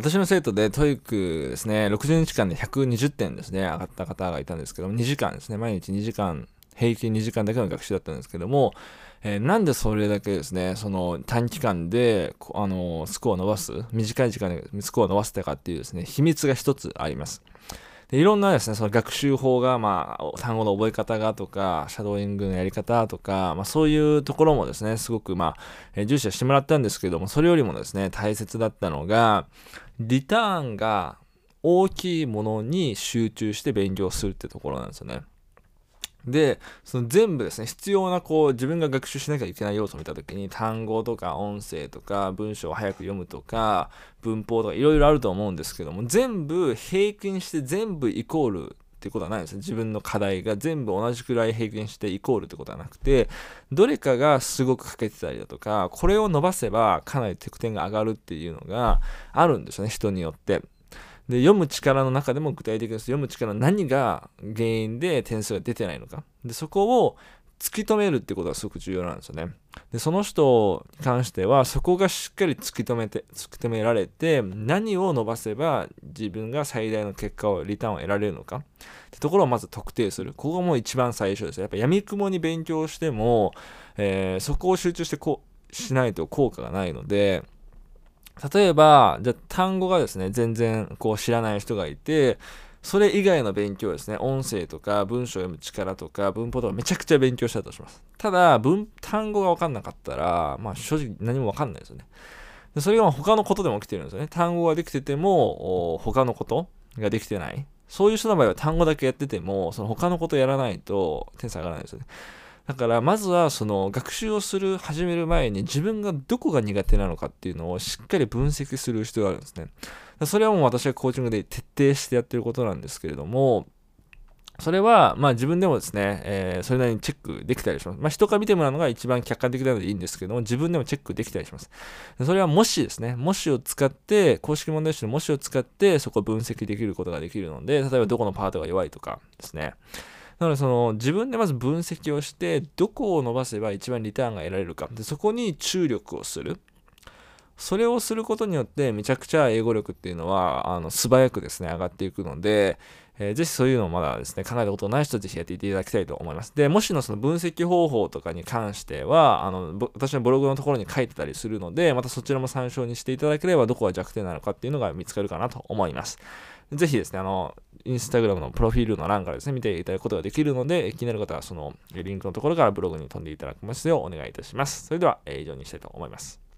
私の生徒で TOEIC ですね、60日間で120点ですね、上がった方がいたんですけども、2時間ですね、毎日2時間、平均2時間だけの学習だったんですけども、えー、なんでそれだけですね、その短期間で、あの、スコアを伸ばす、短い時間でスコアを伸ばせたかっていうですね、秘密が一つあります。でいろんなですね、その学習法が、まあ、単語の覚え方がとか、シャドーイングのやり方とか、まあ、そういうところもですね、すごく、まあ、え、重視はしてもらったんですけども、それよりもですね、大切だったのが、リターンが大きいものに集中して勉強するってところなんですよね。で、その全部ですね、必要なこう自分が学習しなきゃいけない要素を見たときに、単語とか音声とか文章を早く読むとか、文法とかいろいろあると思うんですけども、全部平均して全部イコールっていうことはないんですね。自分の課題が全部同じくらい平均してイコールってことはなくて、どれかがすごく欠けてたりだとか、これを伸ばせばかなり得点が上がるっていうのがあるんですよね、人によって。で、読む力の中でも具体的に読む力の何が原因で点数が出てないのか。で、そこを突き止めるってことがすごく重要なんですよね。で、その人に関しては、そこがしっかり突き止めて、突き止められて、何を伸ばせば自分が最大の結果を、リターンを得られるのかってところをまず特定する。ここがもう一番最初ですやっぱ闇雲に勉強しても、えー、そこを集中してこう、しないと効果がないので、例えば、じゃ単語がですね、全然こう知らない人がいて、それ以外の勉強ですね、音声とか文章を読む力とか文法とかめちゃくちゃ勉強したとします。ただ、文、単語がわかんなかったら、まあ正直何もわかんないですよね。でそれが他のことでも起きてるんですよね。単語ができてても、他のことができてない。そういう人の場合は単語だけやってても、その他のことやらないと点数上がらないですよね。だからまずはその学習をする始める前に自分がどこが苦手なのかっていうのをしっかり分析する必要があるんですね。それはもう私はコーチングで徹底してやってることなんですけれども、それは、まあ自分でもですね、えー、それなりにチェックできたりします。まあ人から見てもらうのが一番客観的なのでいいんですけども、自分でもチェックできたりします。それはもしですね、もしを使って、公式問題集のもしを使って、そこを分析できることができるので、例えばどこのパートが弱いとかですね。なのでその自分でまず分析をしてどこを伸ばせば一番リターンが得られるか。でそこに注力をする。それをすることによってめちゃくちゃ英語力っていうのはあの素早くですね上がっていくので、えー、ぜひそういうのをまだですね考えたことない人はぜひやっていていただきたいと思います。でもしのその分析方法とかに関してはあの私のブログのところに書いてたりするのでまたそちらも参照にしていただければどこが弱点なのかっていうのが見つかるかなと思います。ぜひですねあのインスタグラムのプロフィールの欄からですね、見ていただくことができるので、気になる方はそのリンクのところからブログに飛んでいただきますようお願いいたします。それでは、え以上にしたいと思います。